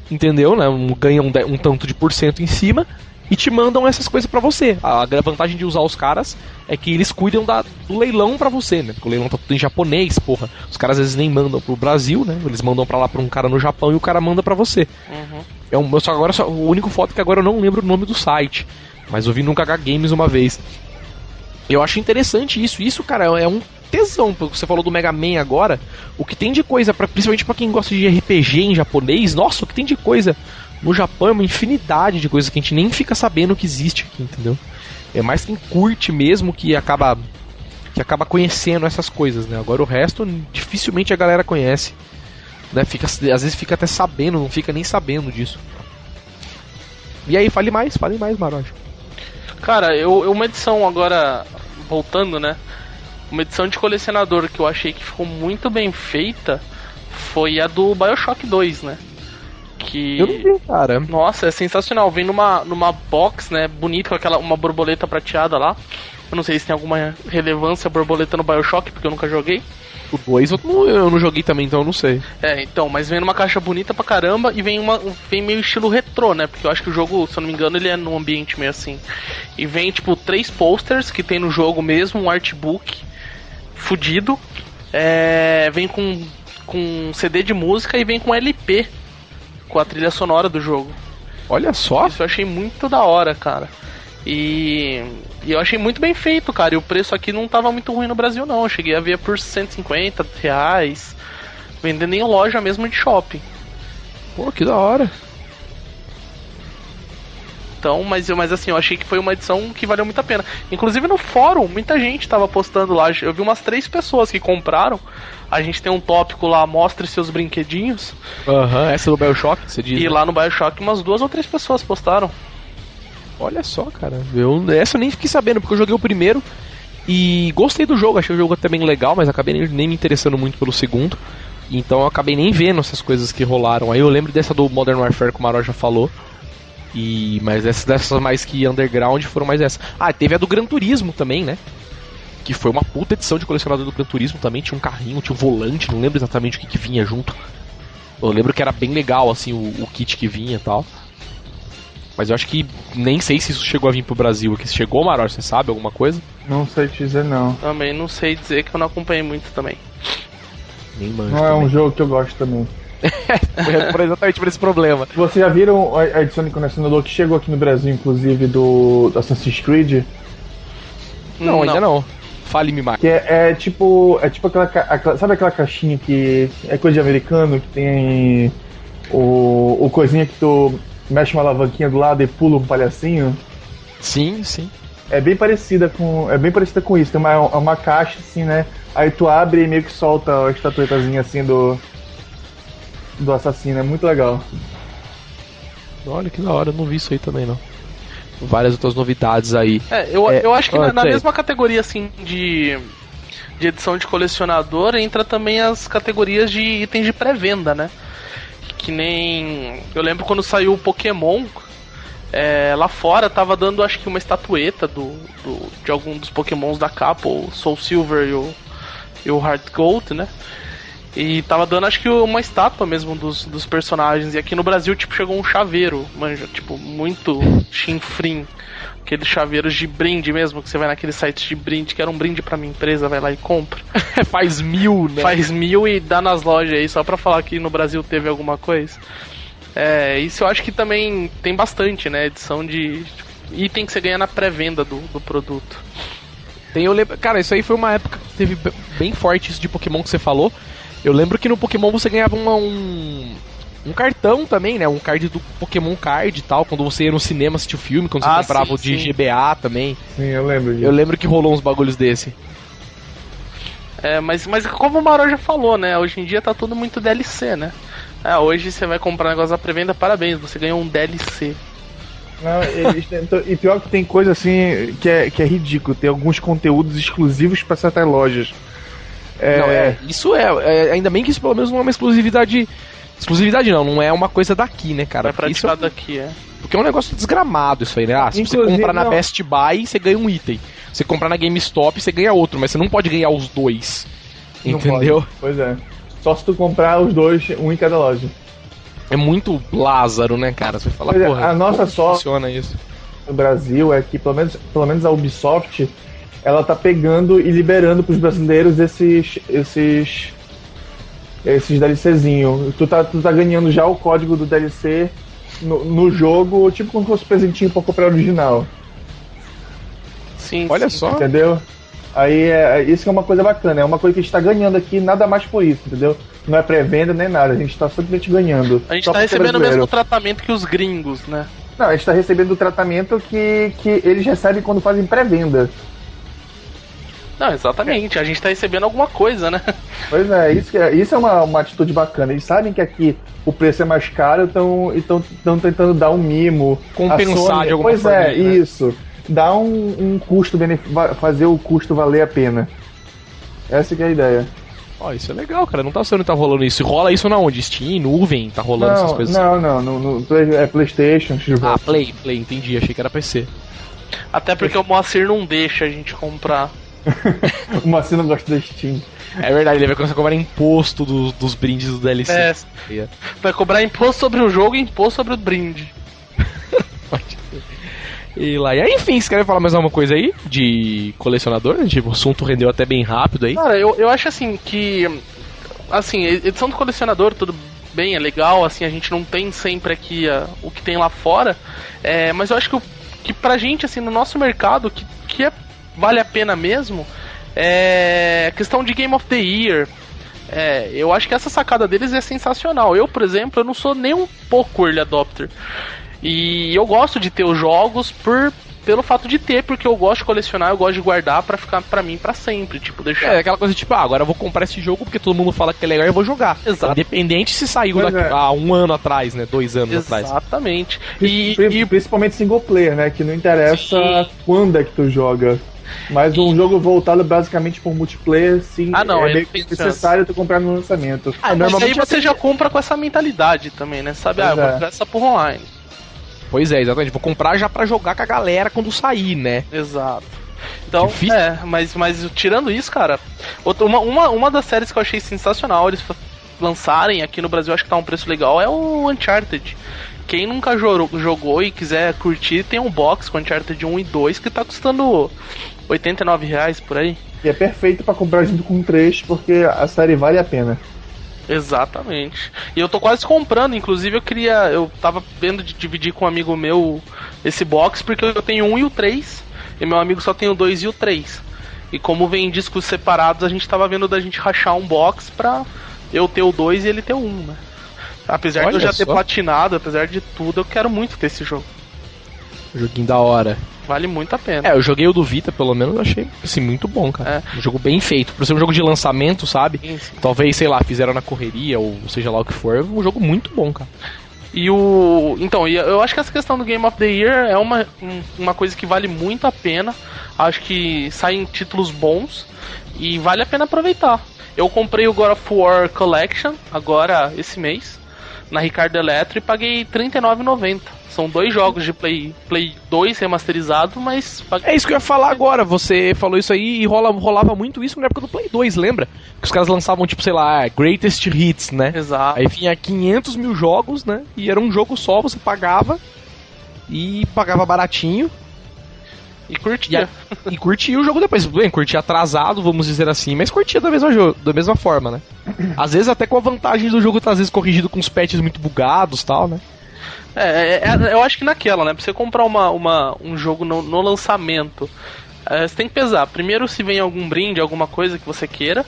entendeu? Né? Um, ganha um, um tanto de por cento em cima e te mandam essas coisas pra você. A, vantagem de usar os caras é que eles cuidam da, do leilão pra você, né? Porque o leilão tá tudo em japonês, porra. Os caras às vezes nem mandam pro Brasil, né? Eles mandam pra lá pra um cara no Japão e o cara manda pra você.
Uhum.
É um, só agora só, o único foto é que agora eu não lembro o nome do site, mas eu vi no KH Games uma vez. Eu acho interessante isso. Isso, cara, é um tesão. porque Você falou do Mega Man agora. O que tem de coisa, pra, principalmente pra quem gosta de RPG em japonês, nossa, o que tem de coisa no Japão é uma infinidade de coisas que a gente nem fica sabendo que existe aqui, entendeu? É mais quem curte mesmo que acaba que acaba conhecendo essas coisas, né? Agora o resto dificilmente a galera conhece. Né? Fica, às vezes fica até sabendo, não fica nem sabendo disso. E aí, fale mais, fale mais, Maroja.
Cara, eu, eu- uma edição agora, voltando, né? Uma edição de colecionador que eu achei que ficou muito bem feita foi a do Bioshock 2, né? Que.
Eu não vi, cara.
Nossa, é sensacional. Vem numa, numa box, né? Bonito com aquela uma borboleta prateada lá. Eu não sei se tem alguma relevância a borboleta no Bioshock, porque eu nunca joguei.
O 2 eu não, eu não joguei também, então eu não sei.
É, então, mas vem numa caixa bonita pra caramba e vem uma vem meio estilo retrô, né? Porque eu acho que o jogo, se eu não me engano, ele é num ambiente meio assim. E vem tipo três posters que tem no jogo mesmo, um artbook fudido. É, vem com com CD de música e vem com LP com a trilha sonora do jogo.
Olha só.
Isso eu achei muito da hora, cara. E, e eu achei muito bem feito, cara. E o preço aqui não tava muito ruim no Brasil, não. Eu cheguei a ver por 150 reais. Vendendo em loja mesmo de shopping.
Pô, que da hora.
Então, mas, eu- mas assim, eu achei que foi uma edição que valeu muito a pena. Inclusive no fórum, muita gente tava postando lá. Eu vi umas três pessoas que compraram. A gente tem um tópico lá, mostre seus brinquedinhos.
Aham, essa do Bioshock, você diz.
E
né?
lá no Bioshock, umas duas ou três pessoas postaram.
Olha só, cara. Eu, essa eu nem fiquei sabendo, porque eu joguei o primeiro e gostei do jogo. Achei o jogo até bem legal, mas acabei nem, nem me interessando muito pelo segundo. Então eu acabei nem vendo essas coisas que rolaram. Aí eu lembro dessa do Modern Warfare que o Maró já falou. E, mas essas dessas mais que underground foram mais essas. Ah, teve a do Gran Turismo também, né? Que foi uma puta edição de colecionador do Gran Turismo também. Tinha um carrinho, tinha um volante, não lembro exatamente o que, que vinha junto. Eu lembro que era bem legal, assim, o, o kit que vinha e tal. Mas eu acho que nem sei se isso chegou a vir pro Brasil aqui. Se chegou, Maror, você sabe alguma coisa?
Não sei te dizer não.
Também não sei dizer que eu não acompanhei muito também.
Nem manjo.
Não é um
também.
jogo que eu gosto também.
Foi por- exatamente por esse problema.
Vocês já viram a edição de colecionador que chegou aqui no Brasil, inclusive, do Assassin's Creed?
Não, ainda não. Fale-me mais.
Que é, é tipo. É tipo aquela, aquela- Sabe aquela caixinha que é coisa de americano, que tem o, o coisinha que tu mexe uma alavanquinha do lado e pula um palhacinho?
Sim, sim.
É bem parecida com. É bem parecida com isso. Tem uma, é uma caixa assim, né? Aí tu abre e meio que solta a estatuetazinha assim do. Do assassino. É muito legal.
Olha que da hora, eu não vi isso aí também, não. Várias outras novidades aí.
É, eu,
É,
eu acho que
ó,
na, na mesma categoria assim de, de edição de colecionador entra também as categorias de itens de pré-venda, né? Que nem. Eu lembro quando saiu o Pokémon. é, lá fora tava dando acho que uma estatueta do, do- de algum dos Pokémons da capa, o Soul Silver e o, e o Heart Gold, né? E tava dando acho que uma estátua mesmo dos, dos personagens. E aqui no Brasil, tipo, chegou um chaveiro, manja, tipo, muito chinfrim. Aqueles chaveiros de brinde mesmo, que você vai naquele site de brinde, que era um brinde pra minha empresa, vai lá e compra.
Faz mil, né?
Faz mil e dá nas lojas aí, só pra falar que no Brasil teve alguma coisa. É, isso eu acho que também tem bastante, né? Edição de item que você ganha na pré-venda do, do produto.
Tem, eu lembro, cara, isso aí foi uma época que teve bem forte isso de Pokémon que você falou. Eu lembro que no Pokémon você ganhava uma, um, Um cartão também, né? Um card do Pokémon Card e tal, quando você ia no cinema assistir o filme, quando você
Ah,
comprava
sim,
o de
sim.
GBA também.
Sim, eu lembro disso.
Eu lembro que rolou uns bagulhos desse.
É, mas, mas como o Maró já falou, né? Hoje em dia tá tudo muito DLC, né? É, hoje você vai comprar um negócio da pré-venda, parabéns, você ganhou um DLC.
Não, eles tentam- e pior que tem coisa assim que é, que é ridículo. Tem alguns conteúdos exclusivos pra certas lojas. É,
Não, é, isso é, é, Ainda bem que isso pelo menos não é uma exclusividade. Exclusividade não, não é uma coisa daqui, né, cara? É,
praticado aqui, é.
porque é um negócio desgramado isso aí, né? Ah, se você comprar na
não.
Best Buy, você ganha um item. Se você comprar na GameStop, você ganha outro, mas você não pode ganhar os dois.
não
Entendeu?
pode. Pois é. Só se tu comprar os dois, um em cada loja.
É muito Lázaro, né, cara? Você fala,
Pois é,
porra,
a nossa
como
só-
funciona isso?
no Brasil é que pelo menos, pelo menos a Ubisoft ela tá pegando e liberando pros brasileiros esses esses esses DLCzinho. Tu tá, tu tá ganhando já o código do DLC no, no jogo, tipo como se fosse presentinho pra comprar original,
Sim,
Olha
sim.
só.
entendeu? Aí é, isso que é uma coisa bacana, é uma coisa que a gente tá ganhando aqui, nada mais por isso, entendeu? Não é pré-venda nem nada, a gente tá simplesmente ganhando.
A gente tá
ser
recebendo o mesmo tratamento que os gringos, né?
Não, a gente tá recebendo o tratamento que, que eles recebem quando fazem pré-venda.
Não, exatamente. A gente tá recebendo alguma coisa, né?
Pois é, isso, que é, isso é uma, uma atitude bacana. Eles sabem que aqui o preço é mais caro então estão tentando dar um mimo.
Compensar
Sony-
de alguma
Pois
forma,
é,
né?
isso. Dar um, um custo, fazer o custo valer a pena. Essa que é a ideia.
Ó, isso é legal, cara. Não tá sabendo que tá rolando isso. Rola isso na onde? Steam, nuvem, tá rolando essas
Não,
coisas
não, não, no, no Play- é Playstation. Xbox.
Ah, Play, Play, entendi. Achei que era PC.
Até porque o Moacir não deixa a gente comprar.
O não gosta da Steam.
É verdade, ele vai começar a cobrar imposto dos, dos brindes do DLC.
É, vai cobrar imposto sobre o jogo e imposto sobre o brinde.
E lá, e aí, enfim, você quer falar mais alguma coisa aí de colecionador? Tipo, o assunto rendeu até bem rápido aí.
Cara, eu, eu acho assim que. Assim, edição do colecionador, tudo bem, é legal, assim, a gente não tem sempre aqui ah, o que tem lá fora. é, mas eu acho que, o, que pra gente, assim, no nosso mercado, que, que é, vale a pena mesmo é questão de Game of the Year. É, eu acho que essa sacada deles é sensacional. Eu, por exemplo, eu não sou nem um pouco early adopter. E eu gosto de ter os jogos por pelo fato de ter, porque eu gosto de colecionar, eu gosto de guardar pra ficar pra mim pra sempre, tipo, deixar
É aquela coisa tipo, ah, agora eu vou comprar esse jogo porque todo mundo fala que é legal e eu vou jogar.
Exato.
Independente se saiu daqui-
é.
há um ano atrás, né? Dois anos atrás.
Exatamente. E, e-
Principalmente single player, né? Que não interessa
Sim.
quando é que tu joga. Mas um jogo voltado basicamente por multiplayer, sim,
Ah, não,
é meio necessário tu comprar no lançamento.
Ah,
mas
normalmente
aí você já compra com essa mentalidade também, né? Sabe, ah,
Pois
eu vou
é.
jogar essa por online.
Pois é, exatamente. Vou comprar já pra jogar com a galera quando sair, né?
Exato. Então,
Difícil.
é, mas, mas tirando isso, cara, outra, uma, uma, uma das séries que eu achei sensacional eles lançarem aqui no Brasil, acho que tá um preço legal, é o Uncharted. Quem nunca joro- jogou e quiser curtir, tem um box com Uncharted 1 e 2 que tá custando 89 reais por aí.
E é perfeito pra comprar junto com o 3, porque a série vale a pena.
Exatamente. E eu tô quase comprando, inclusive eu queria. Eu tava vendo de dividir com um amigo meu esse box, porque eu tenho um e o 3, e meu amigo só tem o 2 e o 3. E como vem discos separados, a gente tava vendo da gente rachar um box pra eu ter o 2 e ele ter o 1, né? Apesar de
Olha
eu já ter
só.
platinado, apesar de tudo, eu quero muito ter esse jogo.
Joguinho da hora.
Vale muito a pena.
É, eu joguei o do Vita, pelo menos, achei, assim, muito bom, cara. Um jogo bem feito. Por ser um jogo de lançamento, sabe?
Sim, sim.
Talvez, sei lá, fizeram na correria, ou seja lá o que for. É um jogo muito bom, cara.
E o. Então, eu acho que essa questão do Game of the Year é uma, um- uma coisa que vale muito a pena. Acho que saem títulos bons e vale a pena aproveitar. Eu comprei o God of War Collection agora esse mês na Ricardo Eletro e paguei R$ 39,90. São dois jogos de Play, Play 2 remasterizado, mas paguei
É isso que eu ia falar agora. Você falou isso aí e rola, rolava muito isso na época do Play 2, lembra? Que os caras lançavam, tipo, sei lá, Greatest Hits, né?
Exato.
Aí vinha 500 mil jogos, né? E era um jogo só, você pagava e pagava baratinho
E curtia.
e curtia o jogo depois. Bem, curtia atrasado, vamos dizer assim, mas curtia da mesma, da mesma forma, né? Às vezes até com a vantagem do jogo estar às vezes corrigido com os patches muito bugados e tal, né?
É, é, é, eu acho que naquela, né? Pra você comprar uma, uma, um jogo no, no lançamento, é, você tem que pesar. Primeiro, se vem algum brinde, alguma coisa que você queira.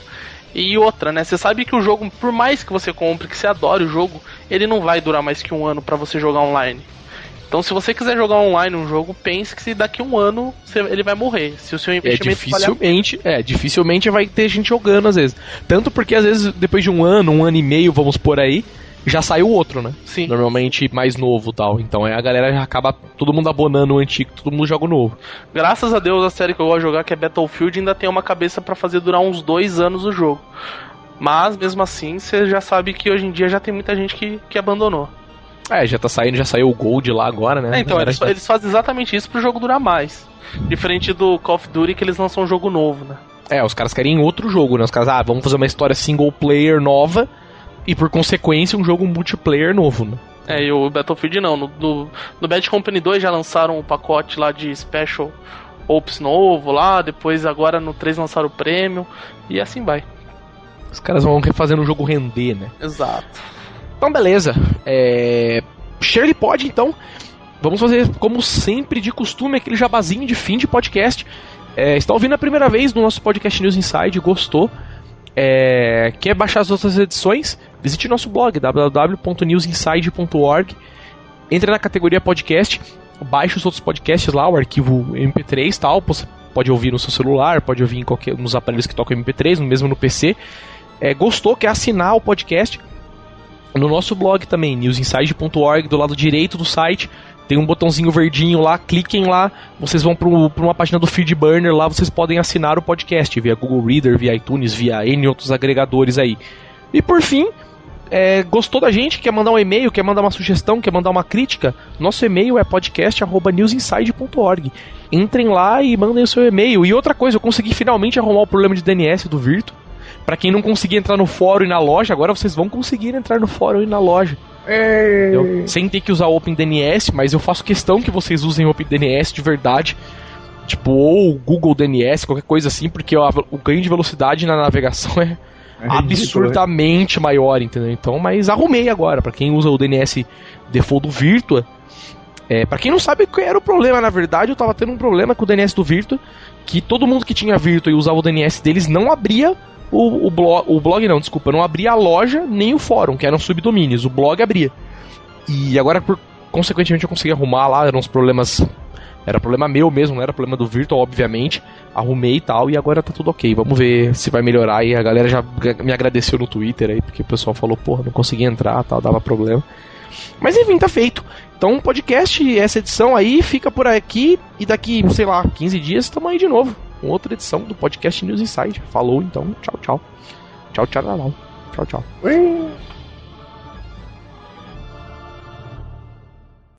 E outra, né? Você sabe que o jogo, por mais que você compre, que você adore o jogo, ele não vai durar mais que um ano para você jogar online. Então, se você quiser jogar online um jogo, pense que se daqui um ano ele vai morrer. Se o seu
É,
investimento
dificilmente, é, dificilmente vai ter gente jogando às vezes. Tanto porque às vezes depois de um ano, um ano e meio, vamos por aí, já saiu outro, né?
Sim.
Normalmente mais novo tal. Então é, a galera já acaba todo mundo abonando o antigo, todo mundo joga o novo.
Graças a Deus, a série que eu gosto de jogar, que é Battlefield, ainda tem uma cabeça pra fazer durar uns dois anos o jogo. Mas, mesmo assim, você já sabe que hoje em dia já tem muita gente que, que abandonou.
É, já tá saindo, já saiu o Gold lá agora, né?
É, então, eles,
já-
eles fazem exatamente isso pro jogo durar mais. Diferente do Call of Duty, que eles lançam um jogo novo, né?
É, os caras querem outro jogo, né? Os caras, ah, vamos fazer uma história single player nova e por consequência um jogo multiplayer novo, né?
É, e o Battlefield não. No, no, no Bad Company 2 já lançaram um pacote lá de Special Ops novo lá, depois agora no 3 lançaram o Premium, e assim vai.
Os caras vão refazendo o jogo render, né?
Exato.
Então, beleza. É... Shirley pode, então. Vamos fazer, como sempre, de costume, aquele jabazinho de fim de podcast. É, está ouvindo a primeira vez no nosso podcast News Inside, gostou? É, quer baixar as outras edições? Visite nosso blog www.newsinside.org. Entre na categoria podcast, baixe os outros podcasts lá, o arquivo MP3 tal. Você pode ouvir no seu celular, pode ouvir em qualquer, nos aparelhos que tocam MP3, mesmo no PC. É, gostou? Quer assinar o podcast? No nosso blog também, newsinside.org, do lado direito do site, tem um botãozinho verdinho lá, cliquem lá, vocês vão para uma página do Feedburner, lá vocês podem assinar o podcast via Google Reader, via iTunes, via N outros agregadores aí. E por fim, é, gostou da gente, quer mandar um e-mail, quer mandar uma sugestão, quer mandar uma crítica, nosso e-mail é podcast.newsinside.org. Entrem lá e mandem o seu e-mail. E outra coisa, eu consegui finalmente arrumar o problema de DNS do Virtu. Pra quem não conseguia entrar no fórum e na loja, agora vocês vão conseguir entrar no fórum e na loja. entendeu? Sem ter que usar o OpenDNS, mas eu faço questão que vocês usem o OpenDNS de verdade. Tipo, ou Google DNS, qualquer coisa assim, porque ó, o ganho de velocidade na navegação é,
É né?
absurdamente maior, entendeu? Então, mas arrumei agora, pra quem usa o DNS default do Virtua. É, para quem não sabe qual era o problema, na verdade, eu tava tendo um problema com o DNS do Virtua, que todo mundo que tinha Virtua e usava o DNS deles não abria o, o, blog, o blog, não, desculpa, não abria a loja nem o fórum, que eram subdomínios, o blog abria. E agora, por, consequentemente, eu consegui arrumar lá, eram uns problemas. Era problema meu mesmo, não era problema do Virtual, obviamente. Arrumei e tal, e agora tá tudo ok. Vamos ver se vai melhorar. E a galera já me agradeceu no Twitter aí, porque o pessoal falou, porra, não consegui entrar tal, dava problema. Mas enfim, tá feito. Então, o podcast, essa edição aí, fica por aqui. E daqui, sei lá, 15 dias, estamos aí de novo. Com outra edição do podcast News Inside. Falou então, tchau, tchau. Tchau, tchau, tchau. Tchau, tchau.